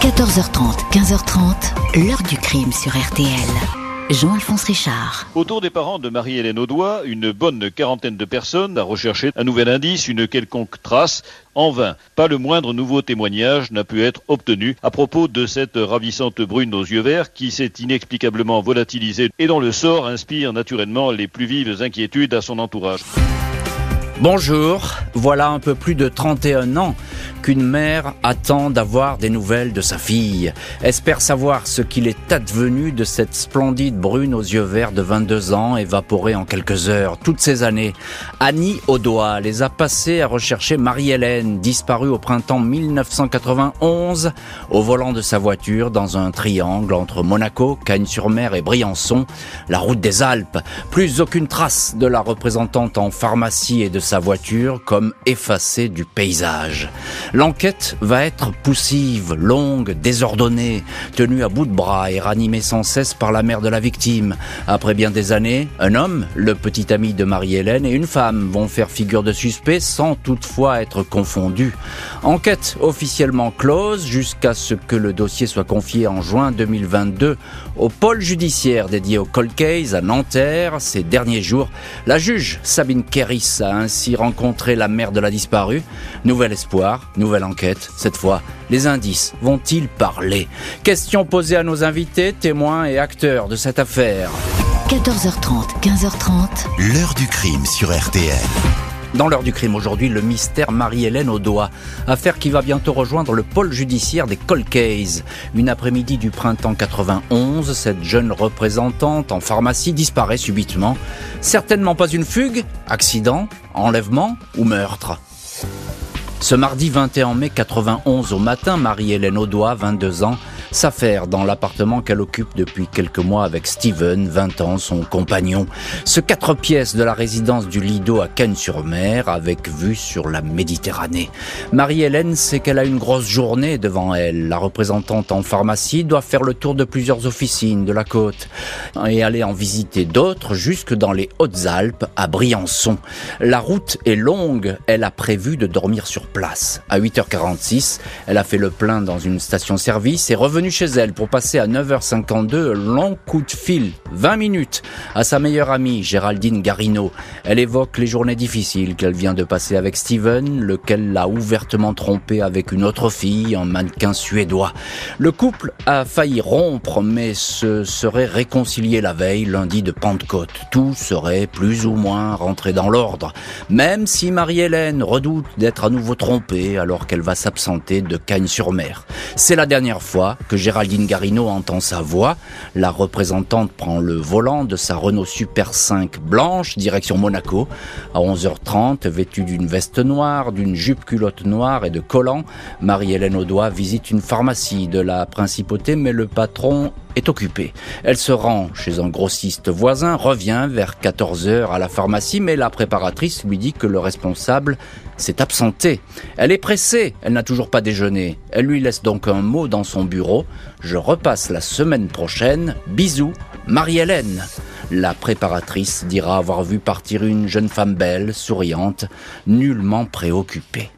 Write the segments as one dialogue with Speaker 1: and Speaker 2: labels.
Speaker 1: 14h30, 15h30, l'heure du crime sur RTL. Jean-Alphonse Richard.
Speaker 2: Autour des parents de Marie-Hélène Audois, une bonne quarantaine de personnes a recherché un nouvel indice, une quelconque trace. En vain, pas le moindre nouveau témoignage n'a pu être obtenu à propos de cette ravissante brune aux yeux verts qui s'est inexplicablement volatilisée et dont le sort inspire naturellement les plus vives inquiétudes à son entourage.
Speaker 3: Bonjour, voilà un peu plus de 31 ans qu'une mère attend d'avoir des nouvelles de sa fille, espère savoir ce qu'il est advenu de cette splendide brune aux yeux verts de 22 ans, évaporée en quelques heures. Toutes ces années, Annie Audois les a passées à rechercher Marie-Hélène, disparue au printemps 1991, au volant de sa voiture dans un triangle entre Monaco, Cagnes-sur-Mer et Briançon, la route des Alpes. Plus aucune trace de la représentante en pharmacie et de sa voiture comme effacée du paysage. L'enquête va être poussive, longue, désordonnée, tenue à bout de bras et ranimée sans cesse par la mère de la victime. Après bien des années, un homme, le petit ami de Marie-Hélène, et une femme vont faire figure de suspect sans toutefois être confondus. Enquête officiellement close jusqu'à ce que le dossier soit confié en juin 2022 au pôle judiciaire dédié au cold case à Nanterre. Ces derniers jours, la juge Sabine Keris a ainsi rencontrer la mère de la disparue. Nouvel espoir, nouvelle enquête. Cette fois, les indices vont-ils parler? Question posée à nos invités, témoins et acteurs de cette affaire.
Speaker 1: 14h30, 15h30.
Speaker 4: L'heure du crime sur RTL.
Speaker 3: Dans l'heure du crime aujourd'hui, le mystère Marie-Hélène Audois. Affaire qui va bientôt rejoindre le pôle judiciaire des Cold. Une après-midi du printemps 91, cette jeune représentante en pharmacie disparaît subitement. Certainement pas une fugue, accident, enlèvement ou meurtre. Ce mardi 21 mai 91 au matin, Marie-Hélène Audois, 22 ans, s'affaire dans l'appartement qu'elle occupe depuis quelques mois avec Steven, 20 ans, son compagnon. Ce quatre pièces de la résidence du Lido à Cannes-sur-Mer avec vue sur la Méditerranée. Marie-Hélène sait qu'elle a une grosse journée devant elle. La représentante en pharmacie doit faire le tour de plusieurs officines de la côte et aller en visiter d'autres jusque dans les Hautes-Alpes à Briançon. La route est longue. Elle a prévu de dormir sur place. À 8h46, elle a fait le plein dans une station-service et revenue chez elle pour passer à 9h52 long coup de fil, 20 minutes, à sa meilleure amie Géraldine Garino. Elle évoque les journées difficiles qu'elle vient de passer avec Steven, lequel l'a ouvertement trompée avec une autre fille, un mannequin suédois. Le couple a failli rompre, mais se serait réconcilié la veille, lundi de Pentecôte. Tout serait plus ou moins rentré dans l'ordre, même si Marie-Hélène redoute d'être à nouveau alors qu'elle va s'absenter de Cagnes-sur-Mer. C'est la dernière fois que Géraldine Garino entend sa voix. La représentante prend le volant de sa Renault Super 5 blanche, direction Monaco. À 11h30, vêtue d'une veste noire, d'une jupe culotte noire et de collants, Marie-Hélène Audois visite une pharmacie de la principauté, mais le patron occupée. Elle se rend chez un grossiste voisin, revient vers 14 heures à la pharmacie, mais la préparatrice lui dit que le responsable s'est absenté. Elle est pressée, elle n'a toujours pas déjeuné. Elle lui laisse donc un mot dans son bureau. Je repasse la semaine prochaine. Bisous, Marie-Hélène. La préparatrice dira avoir vu partir une jeune femme belle, souriante, nullement préoccupée.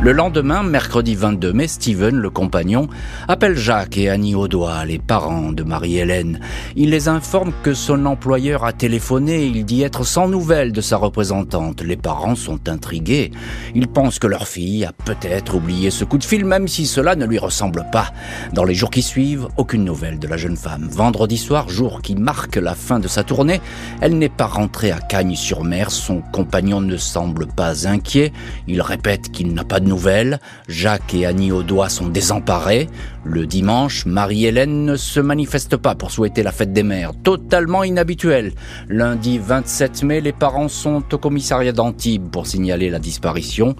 Speaker 3: Le lendemain, mercredi 22 mai, Steven, le compagnon, appelle Jacques et Annie Audois, les parents de Marie-Hélène. Il les informe que son employeur a téléphoné et il dit être sans nouvelles de sa représentante. Les parents sont intrigués. Ils pensent que leur fille a peut-être oublié ce coup de fil, même si cela ne lui ressemble pas. Dans les jours qui suivent, aucune nouvelle de la jeune femme. Vendredi soir, jour qui marque la fin de sa tournée, elle n'est pas rentrée à Cagnes-sur-Mer. Son compagnon ne semble pas inquiet. Il répète qu'il n'a pas de nouvelles. Jacques et Annie Audois sont désemparés. Le dimanche, Marie-Hélène ne se manifeste pas pour souhaiter la fête des mères, totalement inhabituel. Lundi 27 mai, les parents sont au commissariat d'Antibes pour signaler la disparition.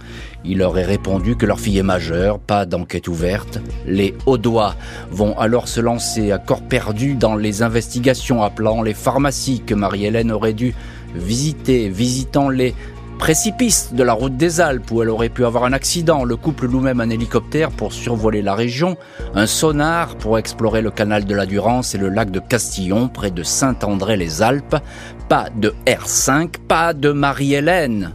Speaker 3: Il leur est répondu que leur fille est majeure, pas d'enquête ouverte. Les Audois vont alors se lancer à corps perdu dans les investigations appelant les pharmacies que Marie-Hélène aurait dû visiter, visitant les précipice de la route des Alpes où elle aurait pu avoir un accident. Le couple loue même un hélicoptère pour survoler la région, un sonar pour explorer le canal de la Durance et le lac de Castillon près de Saint-André-les-Alpes. Pas de R5, pas de Marie-Hélène.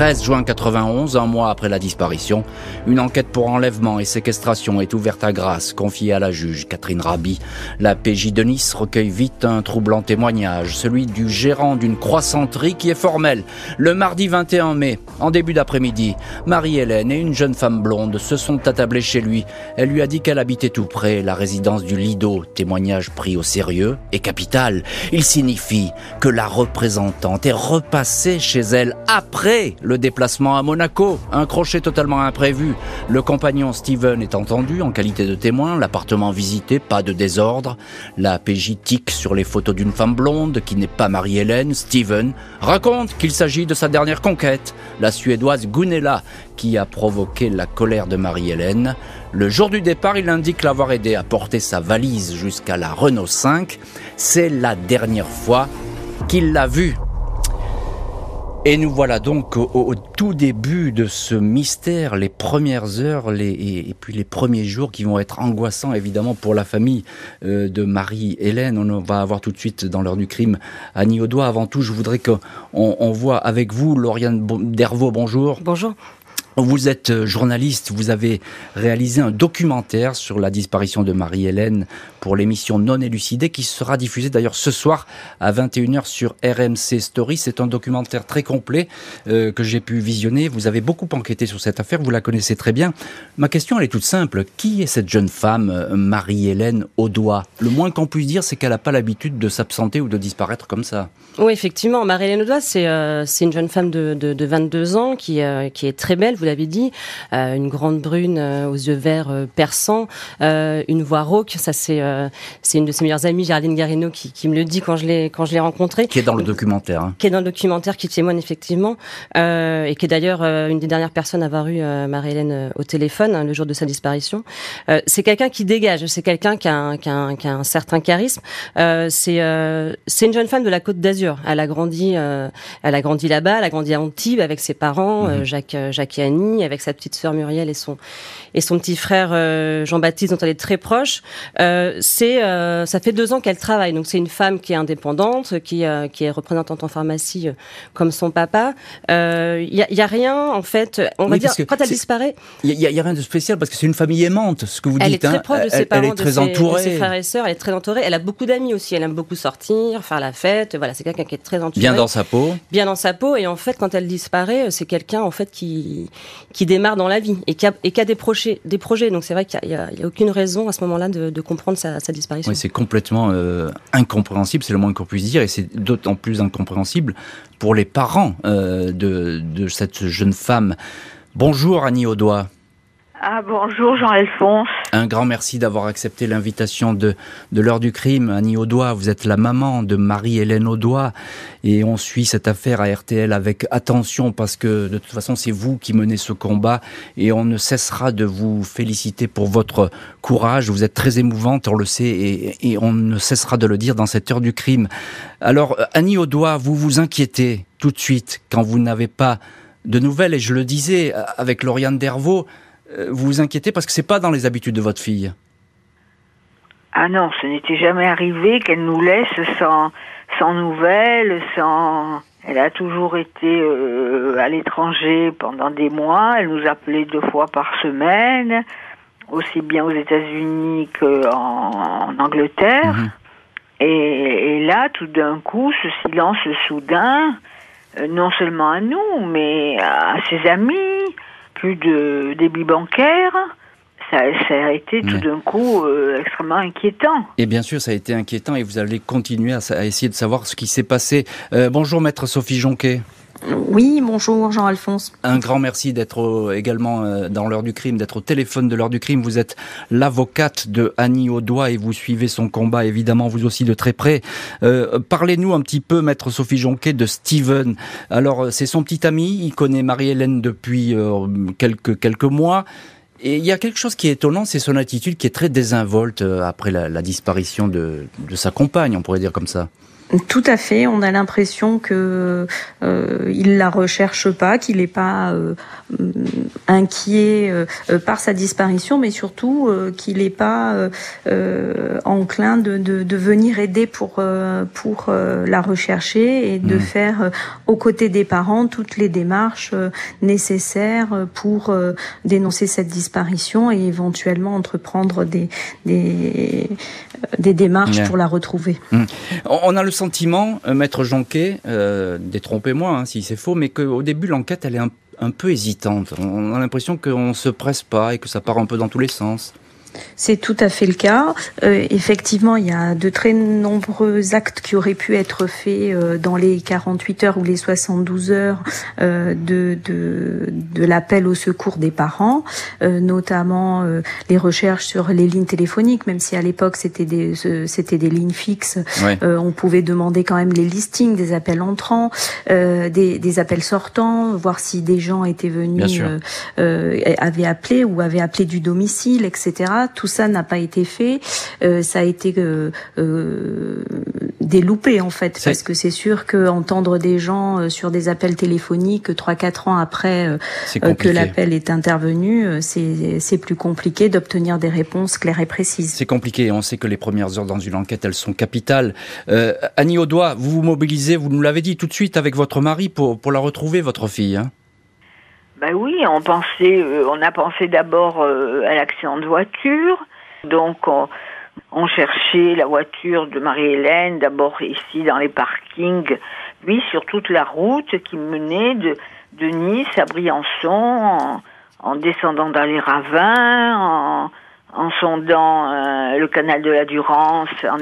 Speaker 3: 13 juin 91, un mois après la disparition, une enquête pour enlèvement et séquestration est ouverte à grâce, confiée à la juge Catherine Rabi. La PJ de Nice recueille vite un troublant témoignage, celui du gérant d'une croissanterie qui est formelle. Le mardi 21 mai, en début d'après-midi, Marie-Hélène et une jeune femme blonde se sont attablées chez lui. Elle lui a dit qu'elle habitait tout près, la résidence du Lido, témoignage pris au sérieux et capital. Il signifie que la représentante est repassée chez elle après déplacement à Monaco, un crochet totalement imprévu. Le compagnon Steven est entendu en qualité de témoin, l'appartement visité, pas de désordre. La PJ tique sur les photos d'une femme blonde qui n'est pas Marie-Hélène. Steven raconte qu'il s'agit de sa dernière conquête, la Suédoise Gunella, qui a provoqué la colère de Marie-Hélène. Le jour du départ, il indique l'avoir aidé à porter sa valise jusqu'à la Renault 5. C'est la dernière fois qu'il l'a vue. Et nous voilà donc au, tout début de ce mystère, les premières heures les, et, puis les premiers jours qui vont être angoissants évidemment pour la famille euh, de Marie-Hélène. On va avoir tout de suite dans l'heure du crime Annie Audois. Avant tout, je voudrais qu'on on voit avec vous Lauriane Dervaux. Bonjour.
Speaker 4: Bonjour.
Speaker 3: Vous êtes euh, journaliste, vous avez réalisé un documentaire sur la disparition de Marie-Hélène pour l'émission Non élucidée qui sera diffusée d'ailleurs ce soir à 21h sur RMC Story. C'est un documentaire très complet euh, que j'ai pu visionner. Vous avez beaucoup enquêté sur cette affaire, vous la connaissez très bien. Ma question elle est toute simple. Qui est cette jeune femme, euh, Marie-Hélène Audois Le moins qu'on puisse dire, c'est qu'elle n'a pas l'habitude de s'absenter ou de disparaître comme ça.
Speaker 4: Oui, effectivement. Marie-Hélène Audois, c'est une jeune femme de, de, de 22 ans qui est très belle, vous l'avez dit, euh, une grande brune euh, aux yeux verts euh, perçants, une voix rauque. Ça, c'est c'est une de ses meilleures amies, Géraldine Garino, qui, qui me le dit quand je l'ai quand je l'ai rencontrée.
Speaker 3: Qui est dans le documentaire. Hein.
Speaker 4: Qui est dans le documentaire, qui témoigne effectivement, et qui est d'ailleurs une des dernières personnes à avoir eu Marie-Hélène au téléphone hein, le jour de sa disparition. c'est quelqu'un qui dégage, c'est quelqu'un qui a, un, qui, a un, qui a un certain charisme. c'est c'est une jeune femme de la Côte d'Azur. Elle a grandi, elle a grandi là-bas, elle a grandi à Antibes avec ses parents, mhm. Jacques, Jacques et Avec sa petite sœur Muriel et son et son petit frère euh, Jean-Baptiste dont elle est très proche. Euh, c'est euh, ça fait deux ans qu'elle travaille, donc c'est une femme qui est indépendante, qui qui est représentante en pharmacie comme son papa. Il y a, y, a, rien en fait. On va dire quand elle disparaît.
Speaker 3: Il y, a rien de spécial parce que c'est une famille aimante, ce que vous
Speaker 4: elle
Speaker 3: dites.
Speaker 4: Elle est très
Speaker 3: hein.
Speaker 4: proche de ses parents,
Speaker 3: elle est très entourée.
Speaker 4: de ses frères et sœurs. Elle est très entourée. Elle a beaucoup d'amis aussi. Elle aime beaucoup sortir, faire la fête. Voilà, c'est quelqu'un qui est très entouré.
Speaker 3: Bien dans sa peau.
Speaker 4: Bien dans sa peau. Et en fait, quand elle disparaît, c'est quelqu'un en fait qui qui démarre dans la vie et qui a, des projets. Donc c'est vrai qu'il n'y a, aucune raison à ce moment-là de, comprendre sa, disparition.
Speaker 3: C'est complètement euh, incompréhensible, c'est le moins qu'on puisse dire, et c'est d'autant plus incompréhensible pour les parents euh, de, de cette jeune femme. Bonjour Annie Audois.
Speaker 5: Ah bonjour Jean-Alphonse.
Speaker 3: Un grand merci d'avoir accepté l'invitation de, de l'heure du crime. Annie Audois, vous êtes la maman de Marie-Hélène Audois et on suit cette affaire à RTL avec attention parce que de toute façon c'est vous qui menez ce combat et on ne cessera de vous féliciter pour votre courage. Vous êtes très émouvante, on le sait et, et on ne cessera de le dire dans cette heure du crime. Alors Annie Audois, vous vous inquiétez tout de suite quand vous n'avez pas de nouvelles et je le disais avec Lauriane Dervaux, vous vous inquiétez parce que c'est pas dans les habitudes de votre fille.
Speaker 5: Ah non, ce n'était jamais arrivé qu'elle nous laisse sans, sans nouvelles, sans... Elle a toujours été euh, à l'étranger pendant des mois. Elle nous appelait deux fois par semaine, aussi bien aux États-Unis qu'en en Angleterre. Mhm. Et, et, là, tout d'un coup, ce silence soudain, euh, non seulement à nous, mais à ses amis, plus de débit bancaire. Ça, a été tout d'un coup euh, extrêmement inquiétant.
Speaker 3: Et bien sûr, ça a été inquiétant et vous allez continuer à, essayer de savoir ce qui s'est passé. Euh, bonjour, maître Sophie Jonquet.
Speaker 6: Oui, bonjour Jean-Alphonse.
Speaker 3: Un grand merci d'être également euh, dans l'heure du crime, d'être au téléphone de l'heure du crime. Vous êtes l'avocate de Annie Audois et vous suivez son combat évidemment vous aussi de très près. Euh, Parlez-nous un petit peu, maître Sophie Jonquet, de Steven. Alors euh, c'est son petit ami, il connaît Marie-Hélène depuis euh, quelques, quelques mois. Et il y a quelque chose qui est étonnant, c'est son attitude qui est très désinvolte après la, la disparition de, de sa compagne, on pourrait dire comme ça.
Speaker 6: Tout à fait. On a l'impression que euh, il la recherche pas, qu'il n'est pas euh, inquiet euh, par sa disparition, mais surtout euh, qu'il n'est pas enclin de, de, de, venir aider pour pour la rechercher et de mmh. faire aux côtés des parents toutes les démarches nécessaires pour dénoncer cette disparition et éventuellement entreprendre des des, des démarches pour la retrouver.
Speaker 3: Mmh. On a le sentiment, euh, Maître Jonquet, euh, détrompez-moi hein, si c'est faux, mais qu'au début l'enquête elle est un, un peu hésitante. On a l'impression qu'on se presse pas et que ça part un peu dans tous les sens.
Speaker 6: C'est tout à fait le cas. Euh, effectivement, il y a de très nombreux actes qui auraient pu être faits euh, dans les 48 heures ou les 72 heures euh, de, de, de l'appel au secours des parents, euh, notamment euh, les recherches sur les lignes téléphoniques, même si à l'époque c'était des, c'était des lignes fixes. Ouais. on pouvait demander quand même les listings des appels entrants, des, des, appels sortants, voir si des gens étaient venus, avaient appelé ou avaient appelé du domicile, etc. Tout ça n'a pas été fait. Euh, ça a été euh, euh, déloupé en fait, parce que c'est sûr que entendre des gens euh, sur des appels téléphoniques trois quatre ans après que l'appel est intervenu, c'est plus compliqué d'obtenir des réponses claires et précises.
Speaker 3: C'est compliqué. On sait que les premières heures dans une enquête, elles sont capitales. Annie Audois, vous vous mobilisez, vous nous l'avez dit tout de suite avec votre mari pour pour la retrouver, votre fille. Hein
Speaker 5: ben oui, on pensait, euh, on a pensé d'abord euh, à l'accident de voiture. Donc on, on cherchait la voiture de Marie-Hélène, d'abord ici dans les parkings, puis sur toute la route qui menait de, de Nice à Briançon, en, en descendant dans les ravins, en, en sondant euh, le canal de la Durance, en,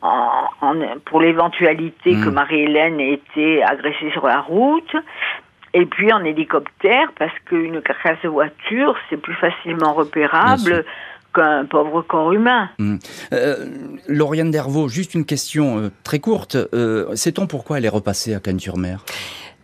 Speaker 5: en, pour l'éventualité mmh. que Marie-Hélène ait été agressée sur la route. Et puis en hélicoptère, parce qu'une carcasse de voiture, c'est plus facilement repérable qu'un pauvre corps humain. Mmh.
Speaker 3: Euh, Lauriane Dervaux, juste une question euh, très courte. Euh, Sait-on pourquoi elle est repassée à Cannes-sur-Mer?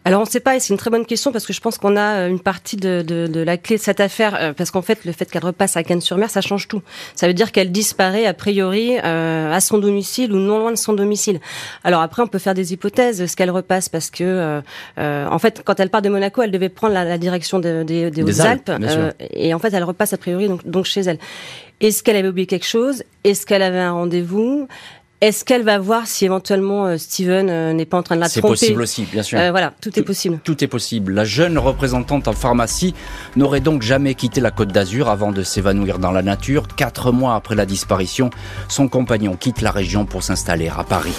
Speaker 4: Alors on ne sait pas, et c'est une très bonne question parce que je pense qu'on a euh, une partie de, de, de, la clé de cette affaire, euh, parce qu'en fait le fait qu'elle repasse à Cannes-sur-Mer, ça change tout. Ça veut dire qu'elle disparaît a priori euh, à son domicile ou non loin de son domicile. Alors après on peut faire des hypothèses, ce qu'elle repasse, parce que euh, euh, en fait quand elle part de Monaco, elle devait prendre la, la direction des de, de, Hautes-Alpes, et en fait elle repasse a priori donc, donc chez elle. Est-ce qu'elle avait oublié quelque chose? Est-ce qu'elle avait un rendez-vous? Est-ce qu'elle va voir si éventuellement euh, Steven euh, n'est pas en train de la tromper
Speaker 3: C'est possible aussi, bien sûr.
Speaker 4: Euh, voilà, tout, tout, est possible.
Speaker 3: Tout est possible. La jeune représentante en pharmacie n'aurait donc jamais quitté la Côte d'Azur avant de s'évanouir dans la nature. Quatre mois après la disparition, son compagnon quitte la région pour s'installer à Paris.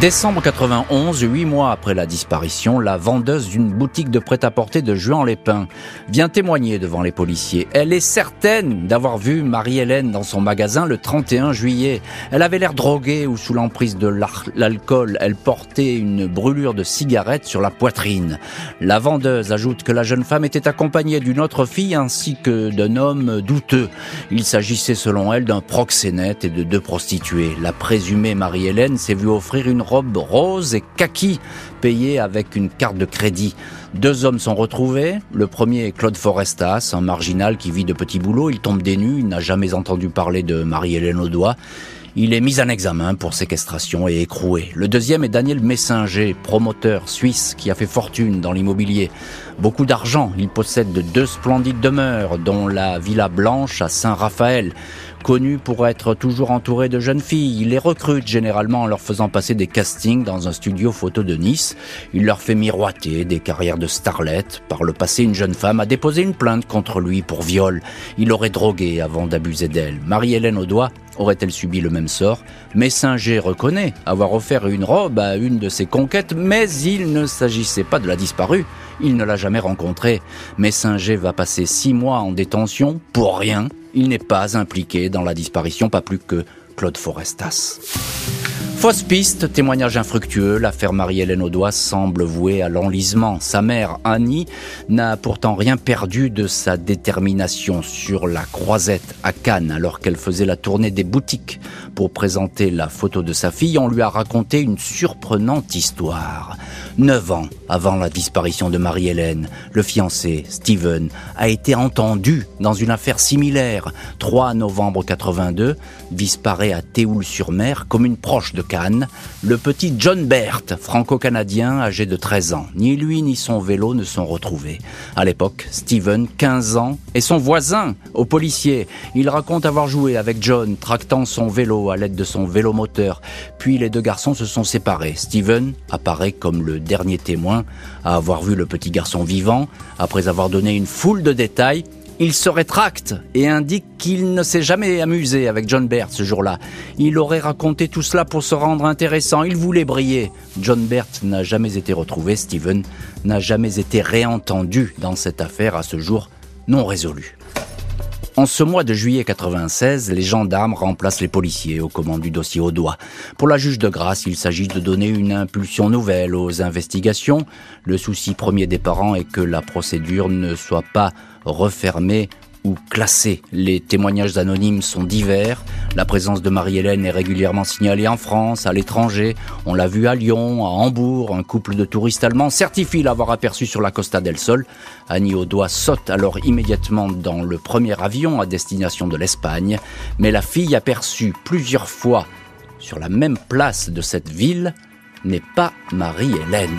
Speaker 3: Décembre 91, huit mois après la disparition, la vendeuse d'une boutique de prêt-à-porter de Juan-les-Pins vient témoigner devant les policiers. Elle est certaine d'avoir vu Marie-Hélène dans son magasin le 31 juillet. Elle avait l'air droguée ou sous l'emprise de l'alcool. Elle portait une brûlure de cigarette sur la poitrine. La vendeuse ajoute que la jeune femme était accompagnée d'une autre fille ainsi que d'un homme douteux. Il s'agissait selon elle d'un proxénète et de deux prostituées. La présumée Marie-Hélène s'est vue offrir une robe rose et kaki payée avec une carte de crédit. Deux hommes sont retrouvés. Le premier est Claude Forestas, un marginal qui vit de petits boulots. Il tombe des il n'a jamais entendu parler de Marie-Hélène Audois. Il est mis en examen pour séquestration et écroué. Le deuxième est Daniel Messinger, promoteur suisse qui a fait fortune dans l'immobilier. Beaucoup d'argent, il possède deux splendides demeures, dont la Villa Blanche à Saint-Raphaël. Connu pour être toujours entouré de jeunes filles, il les recrute généralement en leur faisant passer des castings dans un studio photo de Nice. Il leur fait miroiter des carrières de starlet. Par le passé, une jeune femme a déposé une plainte contre lui pour viol. Il aurait drogué avant d'abuser d'elle. Marie-Hélène Audois aurait-elle subi le même sort? Messinger reconnaît avoir offert une robe à une de ses conquêtes, mais il ne s'agissait pas de la disparue. Il ne l'a jamais rencontrée. Messinger va passer six mois en détention pour rien il n'est pas impliqué dans la disparition, pas plus que Claude Forestas. Fausse piste, témoignage infructueux, l'affaire Marie-Hélène Audois semble vouée à l'enlisement. Sa mère, Annie, n'a pourtant rien perdu de sa détermination sur la croisette à Cannes alors qu'elle faisait la tournée des boutiques pour présenter la photo de sa fille. On lui a raconté une surprenante histoire. Neuf ans avant la disparition de Marie-Hélène, le fiancé, Steven, a été entendu dans une affaire similaire. 3 novembre 82, disparaît à Théoul-sur-Mer comme une proche de Le petit John Bert, franco-canadien âgé de 13 ans. Ni lui ni son vélo ne sont retrouvés. À l'époque, Steven, 15 ans, est son voisin au policier. Il raconte avoir joué avec John, tractant son vélo à l'aide de son vélomoteur. Puis les deux garçons se sont séparés. Steven apparaît comme le dernier témoin à avoir vu le petit garçon vivant, après avoir donné une foule de détails il se rétracte et indique qu'il ne s'est jamais amusé avec John Bert ce jour-là. Il aurait raconté tout cela pour se rendre intéressant, il voulait briller. John Bert n'a jamais été retrouvé, Steven n'a jamais été réentendu dans cette affaire à ce jour non résolue. En ce mois de juillet 96, les gendarmes remplacent les policiers aux commandes du dossier au doigt. Pour la juge de grâce, il s'agit de donner une impulsion nouvelle aux investigations. Le souci premier des parents est que la procédure ne soit pas refermée ou classés. Les témoignages anonymes sont divers. La présence de Marie-Hélène est régulièrement signalée en France, à l'étranger. On l'a vu à Lyon, à Hambourg. Un couple de touristes allemands certifie l'avoir aperçu sur la Costa del Sol. Annie Audois saute alors immédiatement dans le premier avion à destination de l'Espagne. Mais la fille aperçue plusieurs fois sur la même place de cette ville n'est pas Marie-Hélène.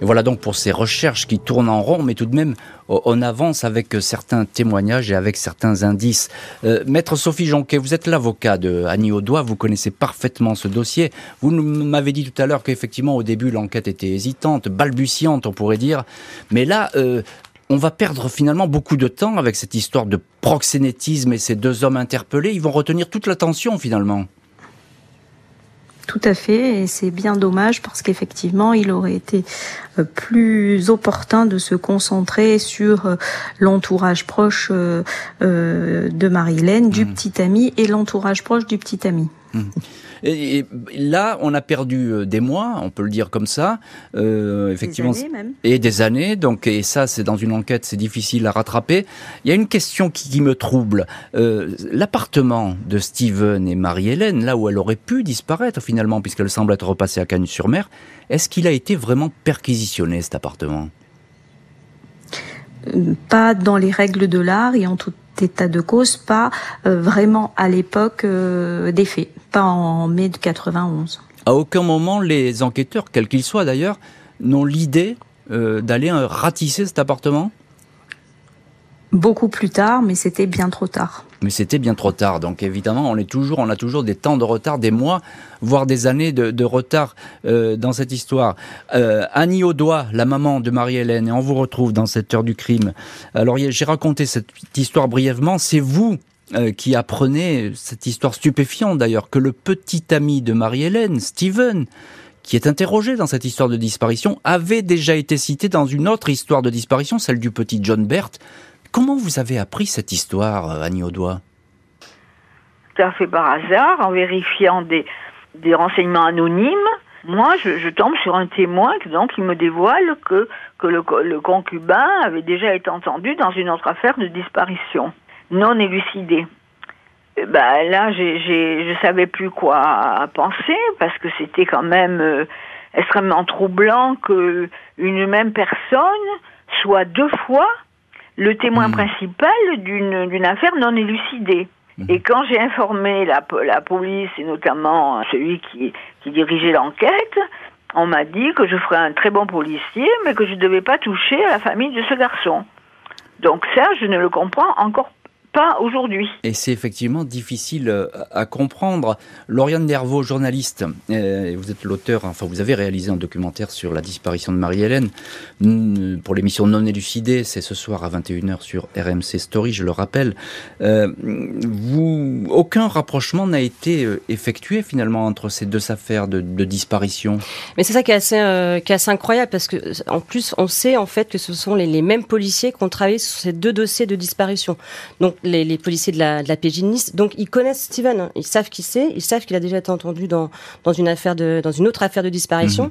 Speaker 3: Et voilà donc pour ces recherches qui tournent en rond, mais tout de même, on avance avec certains témoignages et avec certains indices. Euh, Maître Sophie Jonquet, vous êtes l'avocat de Annie Audois, vous connaissez parfaitement ce dossier. Vous m'avez dit tout à l'heure qu'effectivement, au début, l'enquête était hésitante, balbutiante, on pourrait dire. Mais là, euh, on va perdre finalement beaucoup de temps avec cette histoire de proxénétisme et ces deux hommes interpellés. Ils vont retenir toute l'attention finalement.
Speaker 6: Tout à fait, et c'est bien dommage parce qu'effectivement, il aurait été euh, plus opportun de se concentrer sur euh, l'entourage proche euh, de Marie-Hélène, du mmh. petit ami, et l'entourage proche du petit ami. Mmh.
Speaker 3: Et, là, on a perdu euh, des mois, on peut le dire comme ça,
Speaker 6: euh, effectivement, des années même.
Speaker 3: et des années. Donc, et ça, c'est dans une enquête, c'est difficile à rattraper. Il y a une question qui, me trouble. Euh, l'appartement de Steven et Marie-Hélène, là où elle aurait pu disparaître finalement, puisqu'elle semble être repassée à Cagnes-sur-Mer, est-ce qu'il a été vraiment perquisitionné cet appartement?
Speaker 6: Pas dans les règles de l'art et en tout état de cause, pas euh, vraiment à l'époque euh, des faits, pas en mai de 91.
Speaker 3: À aucun moment, les enquêteurs, quels qu'ils soient d'ailleurs, n'ont l'idée euh, d'aller ratisser cet appartement?
Speaker 6: Beaucoup plus tard, mais c'était bien trop tard.
Speaker 3: Mais c'était bien trop tard. Donc évidemment, on est toujours, on a toujours des temps de retard, des mois, voire des années de, retard euh, dans cette histoire. Euh, Annie Audois, la maman de Marie-Hélène, et on vous retrouve dans cette heure du crime. Alors j'ai raconté cette histoire brièvement. C'est vous euh, qui apprenez cette histoire stupéfiante d'ailleurs que le petit ami de Marie-Hélène, Steven, qui est interrogé dans cette histoire de disparition, avait déjà été cité dans une autre histoire de disparition, celle du petit John Bert, Comment vous avez appris cette histoire, euh, Annie Audois
Speaker 5: Tout à fait par hasard, en vérifiant des, des renseignements anonymes. Moi, je, tombe sur un témoin qui me dévoile que, que le, concubin avait déjà été entendu dans une autre affaire de disparition non élucidée. ben là, j'ai, je savais plus quoi penser parce que c'était quand même euh, extrêmement troublant que une même personne soit deux fois le témoin hmm. principal d'une affaire non élucidée. Hmm. Et quand j'ai informé la, la police, et notamment celui qui, qui dirigeait l'enquête, on m'a dit que je ferais un très bon policier, mais que je ne devais pas toucher à la famille de ce garçon. Donc ça, je ne le comprends encore pas aujourd'hui.
Speaker 3: Et c'est effectivement difficile euh, à comprendre. Lauriane Nervaux, journaliste, euh, vous êtes l'auteur, enfin vous avez réalisé un documentaire sur la disparition de Marie-Hélène pour l'émission Non élucidée, c'est ce soir à 21h sur RMC Story, je le rappelle. Euh, vous, aucun rapprochement n'a été effectué finalement entre ces deux affaires de, disparition?
Speaker 4: Mais c'est ça qui est, assez, qui est assez incroyable parce que en plus on sait en fait que ce sont les, les mêmes policiers qui ont travaillé sur ces deux dossiers de disparition. Donc les, policiers de la, de la PJ Nice. Donc ils connaissent Steven, hein. ils savent qui c'est, ils savent qu'il a déjà été entendu dans, dans une affaire de, dans une autre affaire de disparition. Mhm.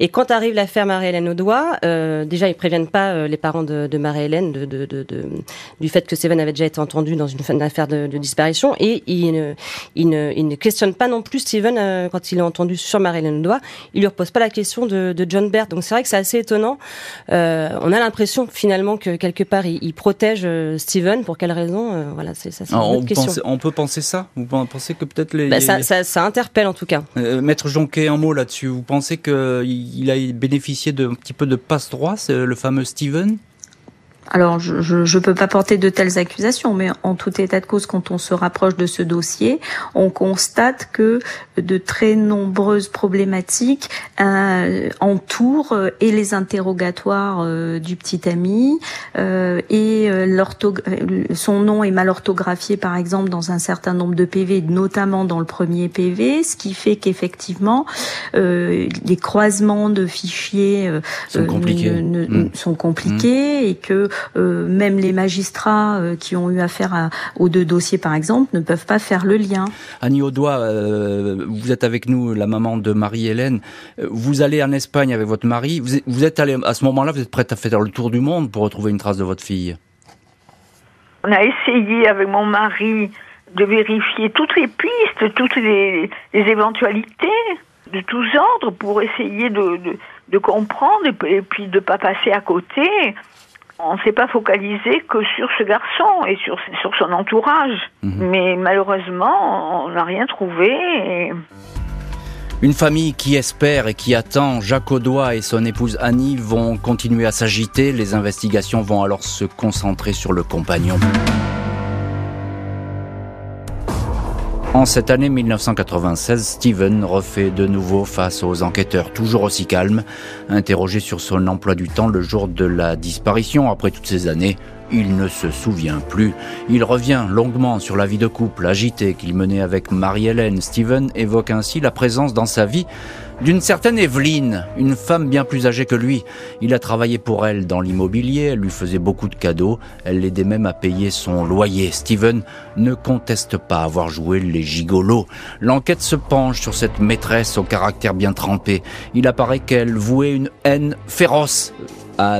Speaker 4: Et quand arrive l'affaire Marie-Hélène Audois, euh, déjà ils préviennent pas euh, les parents de, de Marie-Hélène de, de, de, du fait que Steven avait déjà été entendu dans une, affaire de, disparition et ils ne, ils ne, ils ne questionnent pas non plus Steven euh, quand il est entendu sur Marie-Hélène Audois. Ils lui reposent pas la question de, de John Bert. Donc c'est vrai que c'est assez étonnant. Euh, on a l'impression finalement que quelque part il, il protège Steven pour quelle raison voilà, c'est ça.
Speaker 3: Ah, on, on, peut penser ça Vous pensez que peut-être les.
Speaker 4: Bah, ça, ça, ça, interpelle en tout cas.
Speaker 3: Maître Jonquet, un mot là-dessus. Vous pensez qu'il a bénéficié d'un petit peu de passe-droit, le fameux Steven?
Speaker 6: Alors, je ne peux pas porter de telles accusations, mais en tout état de cause, quand on se rapproche de ce dossier, on constate que de très nombreuses problématiques euh, entourent euh, et les interrogatoires euh, du petit ami euh, et euh, son nom est mal orthographié, par exemple, dans un certain nombre de PV, notamment dans le premier PV, ce qui fait qu'effectivement, les croisements de fichiers
Speaker 3: sont compliqués,
Speaker 6: mmh. sont compliqués et que euh, même les magistrats euh, qui ont eu affaire à, aux deux dossiers, par exemple, ne peuvent pas faire le lien.
Speaker 3: Annie Audois, euh, vous êtes avec nous, la maman de Marie-Hélène. Vous allez en Espagne avec votre mari. Vous êtes, vous êtes allé à ce moment-là, vous êtes prête à faire le tour du monde pour retrouver une trace de votre fille.
Speaker 5: On a essayé avec mon mari de vérifier toutes les pistes, toutes les, les éventualités de tous ordres pour essayer de, de, de comprendre et, puis de ne pas passer à côté on ne s'est pas focalisé que sur ce garçon et sur, sur son entourage. Mhm. Mais malheureusement, on n'a rien trouvé.
Speaker 3: Une famille qui espère et qui attend, Jacques Audois et son épouse Annie vont continuer à s'agiter. Les investigations vont alors se concentrer sur le compagnon. En cette année 1996, Steven refait de nouveau face aux enquêteurs, toujours aussi calmes, interrogé sur son emploi du temps le jour de la disparition après toutes ces années. Il ne se souvient plus. Il revient longuement sur la vie de couple agitée qu'il menait avec Marie-Hélène. Steven évoque ainsi la présence dans sa vie d'une certaine Evelyne, une femme bien plus âgée que lui. Il a travaillé pour elle dans l'immobilier, elle lui faisait beaucoup de cadeaux, elle l'aidait même à payer son loyer. Steven ne conteste pas avoir joué les gigolos. L'enquête se penche sur cette maîtresse au caractère bien trempé. Il apparaît qu'elle vouait une haine féroce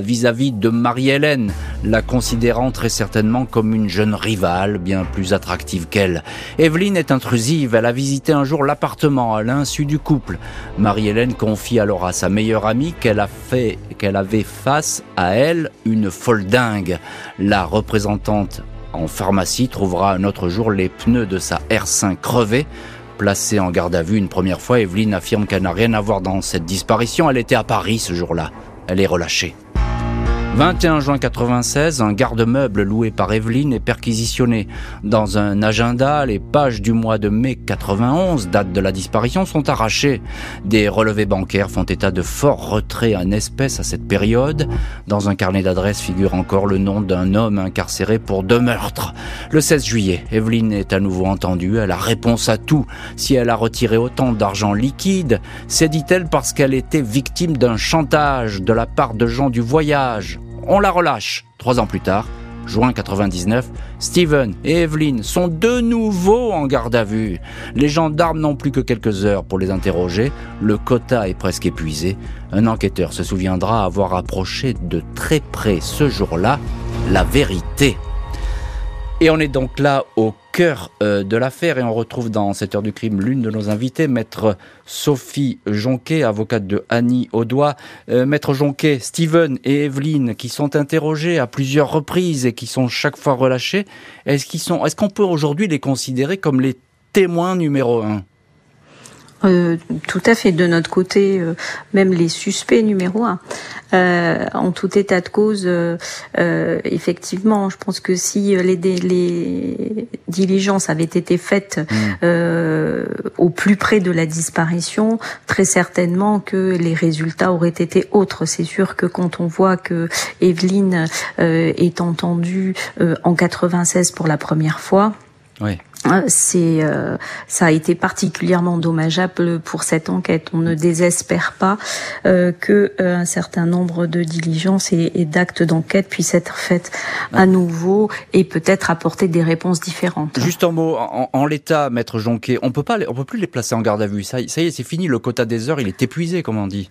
Speaker 3: vis-à-vis de Marie-Hélène, la considérant très certainement comme une jeune rivale bien plus attractive qu'elle. Evelyne est intrusive, elle a visité un jour l'appartement à l'insu du couple. Marie-Hélène confie alors à sa meilleure amie qu'elle a fait, qu'elle avait face à elle une folle dingue. La représentante en pharmacie trouvera un autre jour les pneus de sa R5 crevés. Placée en garde à vue une première fois, Evelyne affirme qu'elle n'a rien à voir dans cette disparition. Elle était à Paris ce jour-là. Elle est relâchée. 21 juin 96, un garde-meuble loué par Evelyne est perquisitionné. Dans un agenda, les pages du mois de mai 91, date de la disparition, sont arrachées. Des relevés bancaires font état de forts retraits en espèces à cette période. Dans un carnet d'adresses figure encore le nom d'un homme incarcéré pour deux meurtres. Le 16 juillet, Evelyne est à nouveau entendue. Elle a réponse à tout. Si elle a retiré autant d'argent liquide, c'est dit-elle parce qu'elle était victime d'un chantage de la part de gens du voyage. On la relâche. Trois ans plus tard, juin 99, Steven et Evelyn sont de nouveau en garde à vue. Les gendarmes n'ont plus que quelques heures pour les interroger. Le quota est presque épuisé. Un enquêteur se souviendra avoir approché de très près ce jour-là la vérité. Et on est donc là au cœur euh, de l'affaire et on retrouve dans cette heure du crime l'une de nos invités, maître Sophie Jonquet, avocate de Annie Audois. Euh, maître Jonquet, Steven et Evelyne qui sont interrogés à plusieurs reprises et qui sont chaque fois relâchés, est-ce est-ce qu'on peut aujourd'hui les considérer comme les témoins numéro un?
Speaker 6: Euh, tout à fait. De notre côté, euh, même les suspects numéro un. Euh, en tout état de cause, effectivement, je pense que si les, les diligences avaient été faites mmh. au plus près de la disparition, très certainement que les résultats auraient été autres. C'est sûr que quand on voit que Evelyne est entendue en 96 pour la première fois,
Speaker 3: oui.
Speaker 6: Hein, c'est euh, ça a été particulièrement dommageable pour cette enquête. On ne désespère pas euh, que euh, un certain nombre de diligences et, d'actes d'enquête puissent être faites à nouveau et peut-être apporter des réponses différentes.
Speaker 3: Juste en mot, en, l'état, maître Jonquet, on peut pas, on peut plus les placer en garde à vue. Ça, ça y est, c'est fini. Le quota des heures, il est épuisé, comme on dit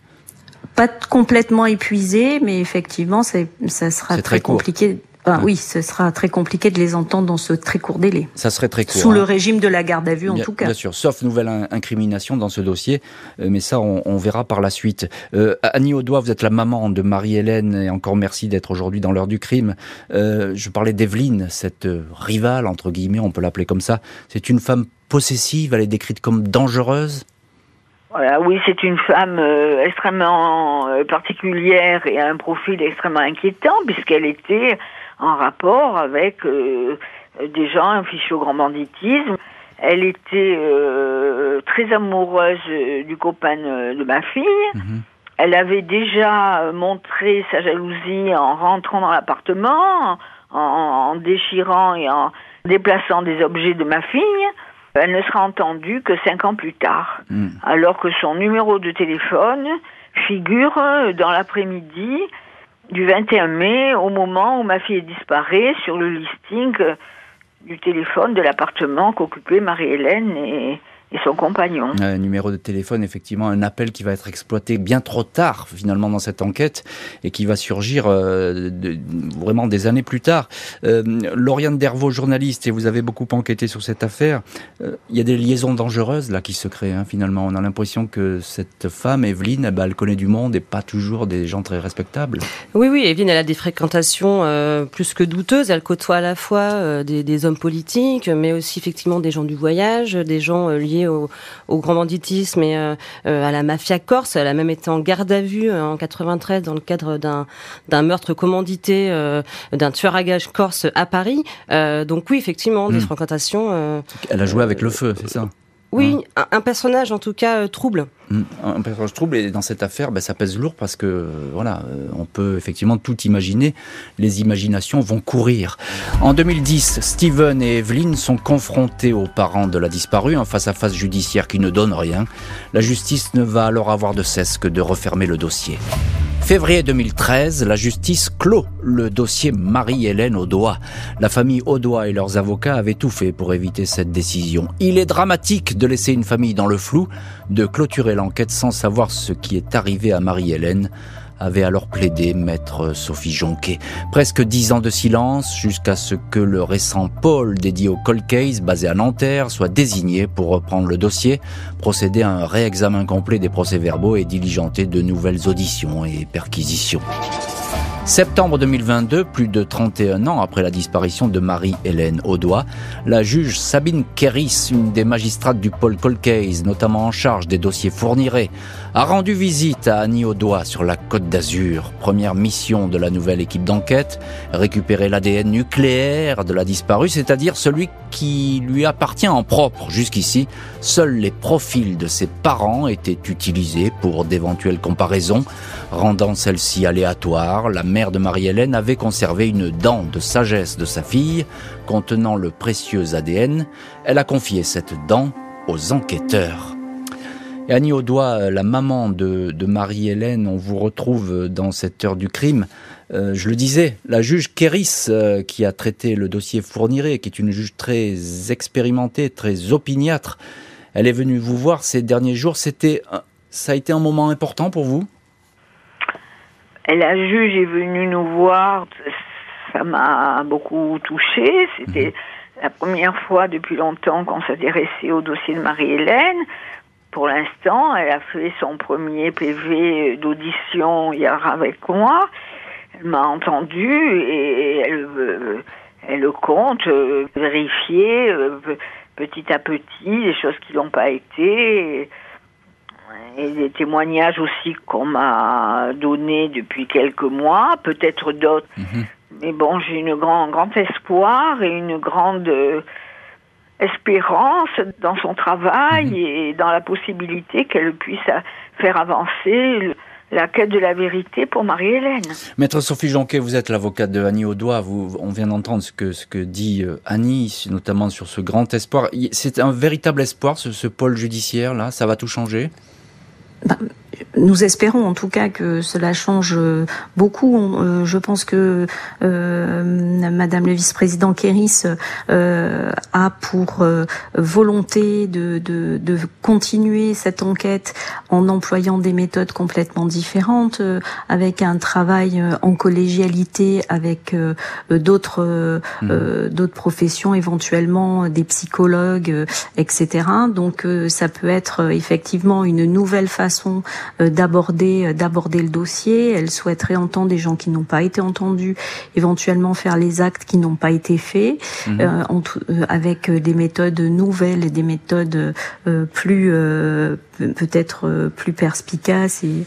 Speaker 6: pas complètement épuisé, mais effectivement, ça sera très, compliqué Ah, oui, ce sera très compliqué de les entendre dans ce très court délai.
Speaker 3: Ça serait très court.
Speaker 6: Sous le hein. régime de la garde à vue, en tout cas.
Speaker 3: Bien sûr, sauf nouvelle incrimination dans ce dossier, euh, mais ça, on, verra par la suite. Euh, Annie Audois, vous êtes la maman de Marie-Hélène, et encore merci d'être aujourd'hui dans l'heure du crime. Euh, je parlais d'Evelyne, cette rivale, entre guillemets, on peut l'appeler comme ça. C'est une femme possessive, elle est décrite comme dangereuse?
Speaker 5: Voilà, oui, c'est une femme extrêmement particulière et un profil extrêmement inquiétant puisqu'elle était en rapport avec euh, des gens fichés au grand banditisme. Elle était euh, très amoureuse euh, du copain de ma fille. Mhm. Elle avait déjà montré sa jalousie en rentrant dans l'appartement, en, déchirant et en déplaçant des objets de ma fille. Elle ne sera entendue que cinq ans plus tard, mhm. alors que son numéro de téléphone figure dans l'après-midi du 21 mai, au moment où ma fille disparaît, sur le listing euh, du téléphone de l'appartement qu'occupait Marie-Hélène et, et son compagnon.
Speaker 3: Un numéro de téléphone, effectivement, un appel qui va être exploité bien trop tard, finalement, dans cette enquête, et qui va surgir euh, vraiment des années plus tard. Euh, Lauriane Dervaux, journaliste, et vous avez beaucoup enquêté sur cette affaire, euh, il y a des liaisons dangereuses, là, qui se créent, hein, finalement. On a l'impression que cette femme, Evelyne, eh ben, elle connaît du monde et pas toujours des gens très respectables.
Speaker 4: Oui, oui, Evelyne, elle a des fréquentations euh, plus que douteuses. Elle côtoie à la fois des, des, hommes politiques, mais aussi, effectivement, des gens du voyage, des gens liés au, grand banditisme et euh, euh, à la mafia corse. Elle a même été en garde à vue euh, en 93 dans le cadre d'un meurtre commandité d'un tueur à gages corse à Paris. donc oui, effectivement, des hmm. fréquentations.
Speaker 3: Elle a joué avec le feu, c'est ça?
Speaker 4: Oui, hein un, personnage en tout cas trouble.
Speaker 3: Hmm. Un personnage trouble et dans cette affaire, ben, ça pèse lourd parce que voilà, on peut effectivement tout imaginer. Les imaginations vont courir. En 2010, Steven et Evelyn sont confrontés aux parents de la disparue, en face à face judiciaire qui ne donne rien. La justice ne va alors avoir de cesse que de refermer le dossier. Février 2013, la justice clôt le dossier Marie-Hélène Audois. La famille Audois et leurs avocats avaient tout fait pour éviter cette décision. Il est dramatique de laisser une famille dans le flou, de clôturer l'enquête sans savoir ce qui est arrivé à Marie-Hélène avait alors plaidé maître Sophie Jonquet. Presque dix ans de silence jusqu'à ce que le récent pôle dédié au cold case basé à Nanterre soit désigné pour reprendre le dossier, procéder à un réexamen complet des procès-verbaux et diligenter de nouvelles auditions et perquisitions. Septembre 2022, plus de 31 ans après la disparition de Marie-Hélène Audois, la juge Sabine Kéris, une des magistrates du pôle Colcase, notamment en charge des dossiers fournirés, a rendu visite à Annie Audois sur la Côte d'Azur. Première mission de la nouvelle équipe d'enquête, récupérer l'ADN nucléaire de la disparue, c'est-à-dire celui qui lui appartient en propre. Jusqu'ici, seuls les profils de ses parents étaient utilisés pour d'éventuelles comparaisons, rendant celles-ci aléatoires. La mère de Marie-Hélène avait conservé une dent de sagesse de sa fille contenant le précieux ADN. Elle a confié cette dent aux enquêteurs. Et Annie Audois, la maman de, Marie-Hélène, on vous retrouve dans cette heure du crime. Euh, je le disais, la juge Kéris, euh, qui a traité le dossier Fourniret, qui est une juge très expérimentée, très opiniâtre, elle est venue vous voir ces derniers jours. C'était, ça a été un moment important pour vous?
Speaker 5: La juge est venue nous voir, ça m'a beaucoup touchée. C'était mhm. la première fois depuis longtemps qu'on s'intéressait au dossier de Marie-Hélène. Pour l'instant, elle a fait son premier PV d'audition hier avec moi. Elle m'a entendu et elle, euh, elle compte euh, vérifier euh, petit à petit les choses qui n'ont pas été et des témoignages aussi qu'on m'a donnés depuis quelques mois, peut-être d'autres. Mhm. Mais bon, j'ai une grand, grand espoir et une grande espérance dans son travail mhm. et dans la possibilité qu'elle puisse faire avancer la quête de la vérité pour Marie-Hélène.
Speaker 3: Maître Sophie Jonquet, vous êtes l'avocate de Annie Audois. Vous, on vient d'entendre ce que, ce que dit euh, Annie, notamment sur ce grand espoir. C'est un véritable espoir, ce, ce pôle judiciaire, là Ça va tout changer?
Speaker 6: Bah, nous espérons en tout cas que cela change beaucoup. Euh, je pense que euh, Madame le vice-président Kéris euh, a pour volonté de, de, de, continuer cette enquête en employant des méthodes complètement différentes, avec un travail en collégialité avec d'autres mmh. d'autres professions, éventuellement des psychologues, etc. Donc ça peut être effectivement une nouvelle façon euh, d'aborder euh, d'aborder le dossier. Elle souhaiterait entendre des gens qui n'ont pas été entendus, éventuellement faire les actes qui n'ont pas été faits, mhm. euh, avec des méthodes nouvelles et des méthodes plus peut-être plus perspicaces et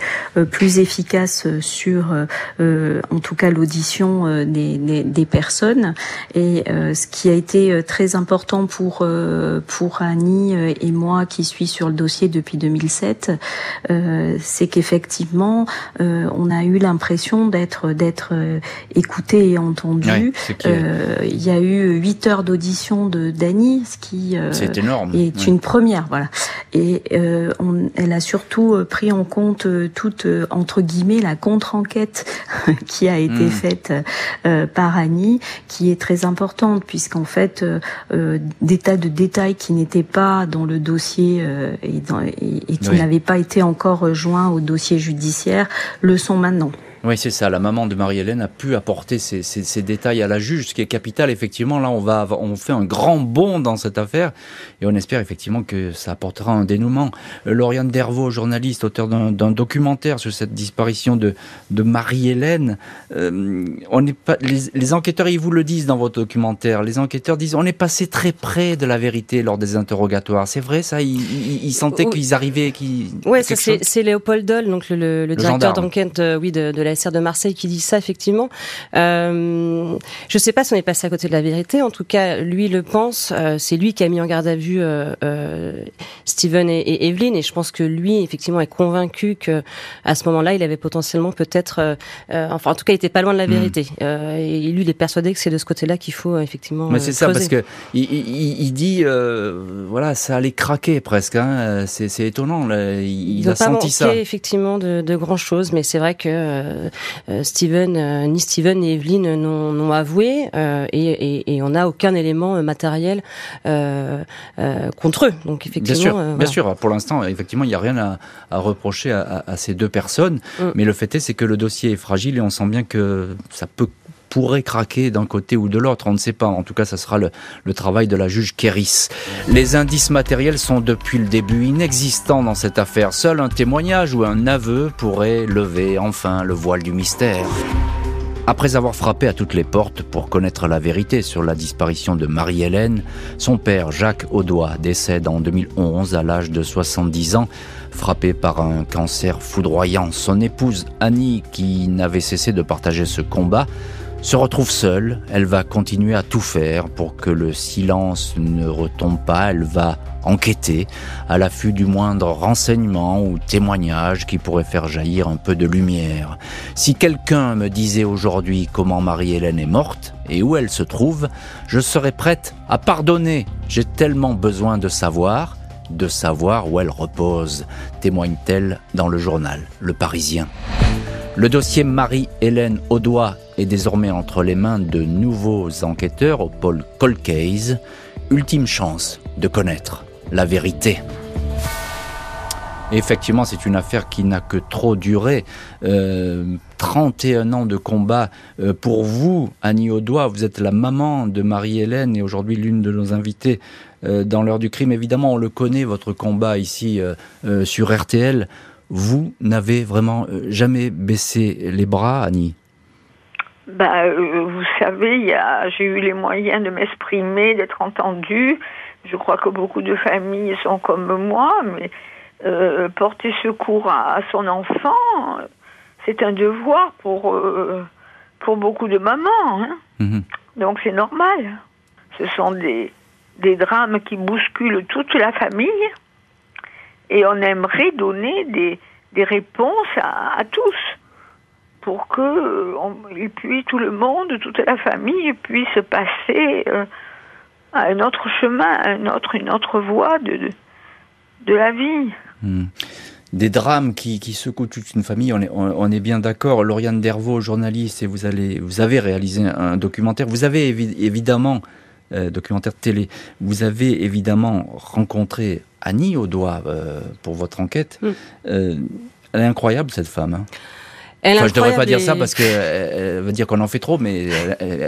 Speaker 6: plus efficaces sur, en tout cas, l'audition des, des, des, personnes. Et ce qui a été très important pour pour Annie et moi qui suis sur le dossier depuis 2007, c'est qu'effectivement, euh, on a eu l'impression d'être d'être euh, écouté et entendu. Euh, il y a eu huit heures d'audition de Dany, ce qui
Speaker 3: énorme.
Speaker 6: est une première, voilà. Et on, elle a surtout pris en compte toute entre guillemets la contre-enquête qui a été hmm. faite par Annie, qui est très importante puisqu'en fait des tas de détails qui n'étaient pas dans le dossier et, dans, et, qui n'avaient pas été encore joints au dossier judiciaire le sont maintenant.
Speaker 3: Oui, c'est ça. La maman de Marie-Hélène a pu apporter ces, ces, détails à la juge, ce qui est capital. Effectivement, là, on va, on fait un grand bond dans cette affaire et on espère effectivement que ça apportera un dénouement. Euh, Lauriane Dervaux, journaliste, auteur d'un documentaire sur cette disparition de, de Marie-Hélène. Euh, on n'est pas, les, enquêteurs, ils vous le disent dans votre documentaire. Les enquêteurs disent, on est passé très près de la vérité lors des interrogatoires. C'est vrai, ça? Ils, sentaient qu'ils arrivaient, qu'ils.
Speaker 4: Ouais, c'est Léopold Doll, donc le, le, directeur d'enquête, euh, oui, de, de la de Marseille qui dit ça effectivement. Euh, je ne sais pas si on est passé à côté de la vérité. En tout cas, lui le pense. Euh, c'est lui qui a mis en garde à vue euh, Steven et, Evelyn, et je pense que lui effectivement est convaincu que à ce moment-là, il avait potentiellement peut-être, enfin en tout cas, il était pas loin de la hmm. vérité. et lui, il est persuadé que c'est de ce côté-là qu'il faut effectivement.
Speaker 3: Mais c'est ça parce que il, dit, voilà, ça allait craquer presque. Hein. C'est étonnant. Il, a senti ça.
Speaker 4: effectivement de, de grand chose, mais c'est vrai que euh, euh, Steven, euh, ni Steven ni Evelyn n'ont avoué et, on n'a aucun élément matériel contre eux. Donc
Speaker 3: effectivement, bien sûr, bien sûr. Pour l'instant, effectivement, il n'y a rien à, reprocher à, ces deux personnes. Mm. Mais le fait est, c'est que le dossier est fragile et on sent bien que ça peut pourrait craquer d'un côté ou de l'autre, on ne sait pas. En tout cas, ça sera le, travail de la juge Kéris. Les indices matériels sont depuis le début inexistants dans cette affaire. Seul un témoignage ou un aveu pourrait lever enfin le voile du mystère. Après avoir frappé à toutes les portes pour connaître la vérité sur la disparition de Marie-Hélène, son père Jacques Audois décède en 2011 à l'âge de 70 ans, frappé par un cancer foudroyant. Son épouse Annie, qui n'avait cessé de partager ce combat, se retrouve seule, elle va continuer à tout faire pour que le silence ne retombe pas, elle va enquêter à l'affût du moindre renseignement ou témoignage qui pourrait faire jaillir un peu de lumière. Si quelqu'un me disait aujourd'hui comment Marie-Hélène est morte et où elle se trouve, je serais prête à pardonner. J'ai tellement besoin de savoir, de savoir où elle repose, témoigne-t-elle dans le journal Le Parisien. Le dossier Marie-Hélène Audois est désormais entre les mains de nouveaux enquêteurs au pôle Colcase. Ultime chance de connaître la vérité. effectivement, c'est une affaire qui n'a que trop duré. 31 euh, ans de combat. Euh, pour vous, Annie Audois, vous êtes la maman de Marie-Hélène et aujourd'hui l'une de nos invitées euh, dans l'heure du crime. Évidemment, on le connaît, votre combat ici sur RTL vous n'avez vraiment euh, jamais baissé les bras, Annie?
Speaker 5: Bah, euh, Vous savez, j'ai eu les moyens de m'exprimer, d'être entendue. Je crois que beaucoup de familles sont comme moi, mais euh, porter secours à, son enfant, c'est un devoir pour, pour beaucoup de mamans. Hein. Mhm. Donc c'est normal. Ce sont des, des drames qui bousculent toute la famille. Et on aimerait donner des, des réponses à, tous pour que euh, puis tout le monde, toute la famille puisse passer euh, à un autre chemin, à un autre, une autre voie de, de, la vie.
Speaker 3: Hmm. des drames qui, qui secouent toute une famille. On est, on, est bien d'accord. Lauriane Dervaux, journaliste, et vous allez, vous avez réalisé un documentaire. Vous avez évidemment euh, documentaire télé. Vous avez évidemment rencontré Annie Audois euh, pour votre enquête. Mm. Euh, elle est incroyable cette femme. Hein. Elle enfin, je devrais pas dire ça parce qu'elle elle veut dire qu'on en fait trop, mais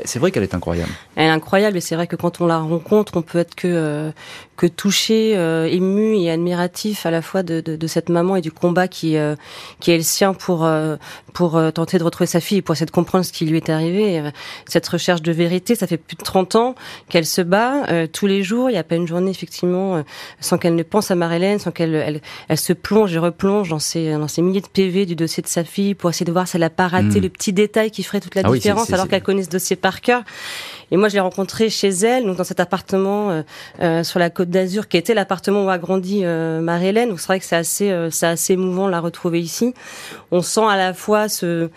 Speaker 3: c'est vrai qu'elle est incroyable.
Speaker 4: Elle est incroyable et c'est vrai que quand on la rencontre, on peut être que que touché, euh, ému et admiratif à la fois de, de, de, cette maman et du combat qui euh, qui est le sien pour euh, pour tenter de retrouver sa fille pour essayer de comprendre ce qui lui est arrivé. Cette recherche de vérité, ça fait plus de 30 ans qu'elle se bat tous les jours. Il n'y a pas une journée effectivement sans qu'elle ne pense à Marie-Hélène, sans qu'elle elle, elle, se plonge et replonge dans ces dans ces milliers de PV du dossier de sa fille pour essayer de voir si elle a pas raté mmh. le petit détail qui ferait toute la ah différence alors qu'elle connaît ce dossier par cœur. Et moi, je l'ai rencontrée chez elle, donc dans cet appartement euh, euh, sur la Côte d'Azur, qui était l'appartement où a grandi euh, Marie-Hélène. Donc c'est vrai que c'est assez, euh, c'est assez émouvant de la retrouver ici. On sent à la fois ce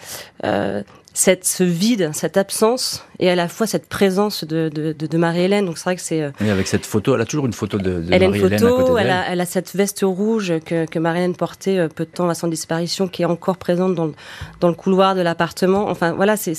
Speaker 4: cette, ce vide, cette absence, et à la fois cette présence de, de, de, de Marie-Hélène. Donc c'est vrai que c'est.
Speaker 3: Oui, avec cette photo, elle a toujours une photo de,
Speaker 4: de Marie-Hélène. Elle a une photo, elle, a, elle a cette veste rouge que, que Marie-Hélène portait peu de temps à son disparition, qui est encore présente dans, dans le couloir de l'appartement. Enfin voilà, c'est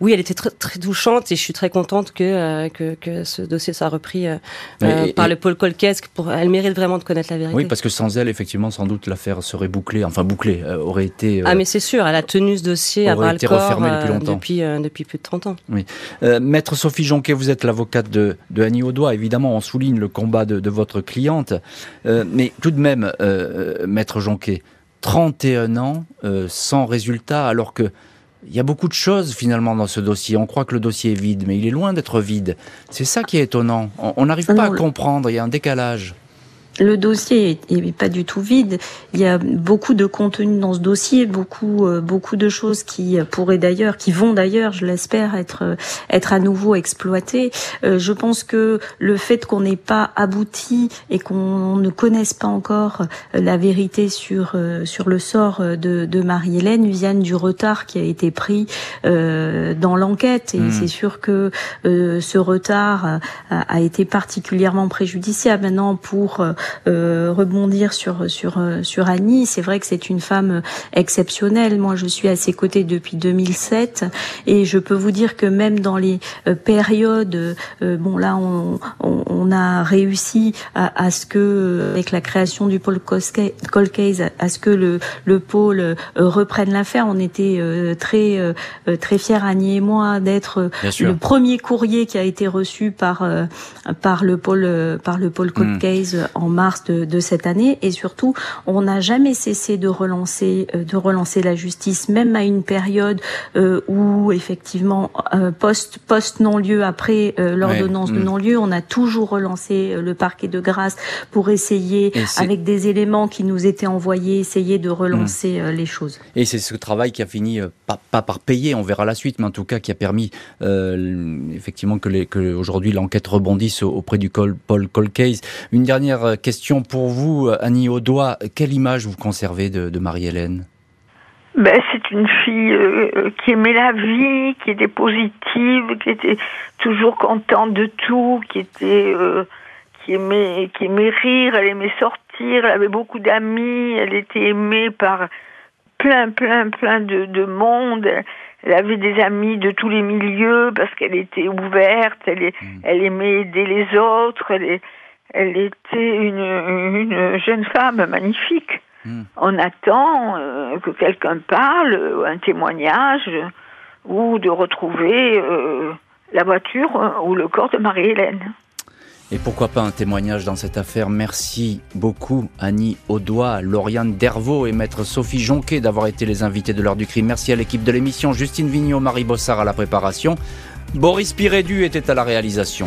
Speaker 4: oui, elle était très, très touchante et je suis très contente que, euh, que, que, ce dossier soit repris euh, euh, par le pôle Colquesque. Pour, elle mérite vraiment de connaître la vérité.
Speaker 3: Oui, parce que sans elle, effectivement, sans doute l'affaire serait bouclée, enfin bouclée, aurait été.
Speaker 4: ah, mais c'est sûr, elle a tenu ce dossier à bras le corps depuis, depuis, depuis, plus de 30 ans.
Speaker 3: Oui. Maître Sophie Jonquet, vous êtes l'avocate de, de Annie Audois. Évidemment, on souligne le combat de, de votre cliente. mais tout de même, Maître Jonquet, 31 ans sans résultat, alors que il y a beaucoup de choses finalement dans ce dossier. On croit que le dossier est vide, mais il est loin d'être vide. C'est ça qui est étonnant. On n'arrive pas à comprendre, il y a un décalage
Speaker 6: le dossier est, pas du tout vide. Il y a beaucoup de contenu dans ce dossier, beaucoup euh, beaucoup de choses qui pourraient d'ailleurs, qui vont d'ailleurs, je l'espère, être être à nouveau exploitées. Euh, je pense que le fait qu'on n'ait pas abouti et qu'on ne connaisse pas encore la vérité sur euh, sur le sort de, de Marie-Hélène vient du retard qui a été pris dans l'enquête. Et hmm. c'est sûr que ce retard a, a, été particulièrement préjudiciable maintenant pour euh, rebondir sur sur euh, sur Annie. C'est vrai que c'est une femme exceptionnelle. Moi, je suis à ses côtés depuis 2007 et je peux vous dire que même dans les euh, périodes, bon là, on, on, on a réussi à, à, ce que avec la création du pôle Colcase, à ce que le le pôle reprenne l'affaire. On était très très fiers Annie et moi d'être le premier courrier qui a été reçu par par le pôle par le pôle Colcase hmm. en mars de, cette année et surtout on n'a jamais cessé de relancer euh, de relancer la justice même à une période euh, où effectivement euh, post post non lieu après l'ordonnance de mm. non lieu on a toujours relancé le parquet de grâce pour essayer avec des éléments qui nous étaient envoyés essayer de relancer mm. les choses
Speaker 3: et c'est ce travail qui a fini pas, pas, par payer on verra la suite mais en tout cas qui a permis effectivement que, les, que aujourd'hui l'enquête rebondisse auprès du Paul Colcase une dernière question pour vous, Annie Audois. Quelle image vous conservez de, Marie-Hélène?
Speaker 5: Ben, c'est une fille euh, qui aimait la vie, qui était positive, qui était toujours contente de tout, qui était euh, qui aimait qui aimait rire, elle aimait sortir, elle avait beaucoup d'amis, elle était aimée par plein plein plein de, de monde. Elle avait des amis de tous les milieux parce qu'elle était ouverte, elle, mm. elle aimait aider les autres, elle, elle était une, une jeune femme magnifique. Hmm. On attend euh, que quelqu'un parle, un témoignage, ou de retrouver euh, la voiture ou le corps de Marie-Hélène.
Speaker 3: Et pourquoi pas un témoignage dans cette affaire? Merci beaucoup Annie Audois, Lauriane Dervaux et maître Sophie Jonquet d'avoir été les invités de l'heure du crime. Merci à l'équipe de l'émission, Justine Vignot, Marie Bossard à la préparation. Boris Pirédu était à la réalisation.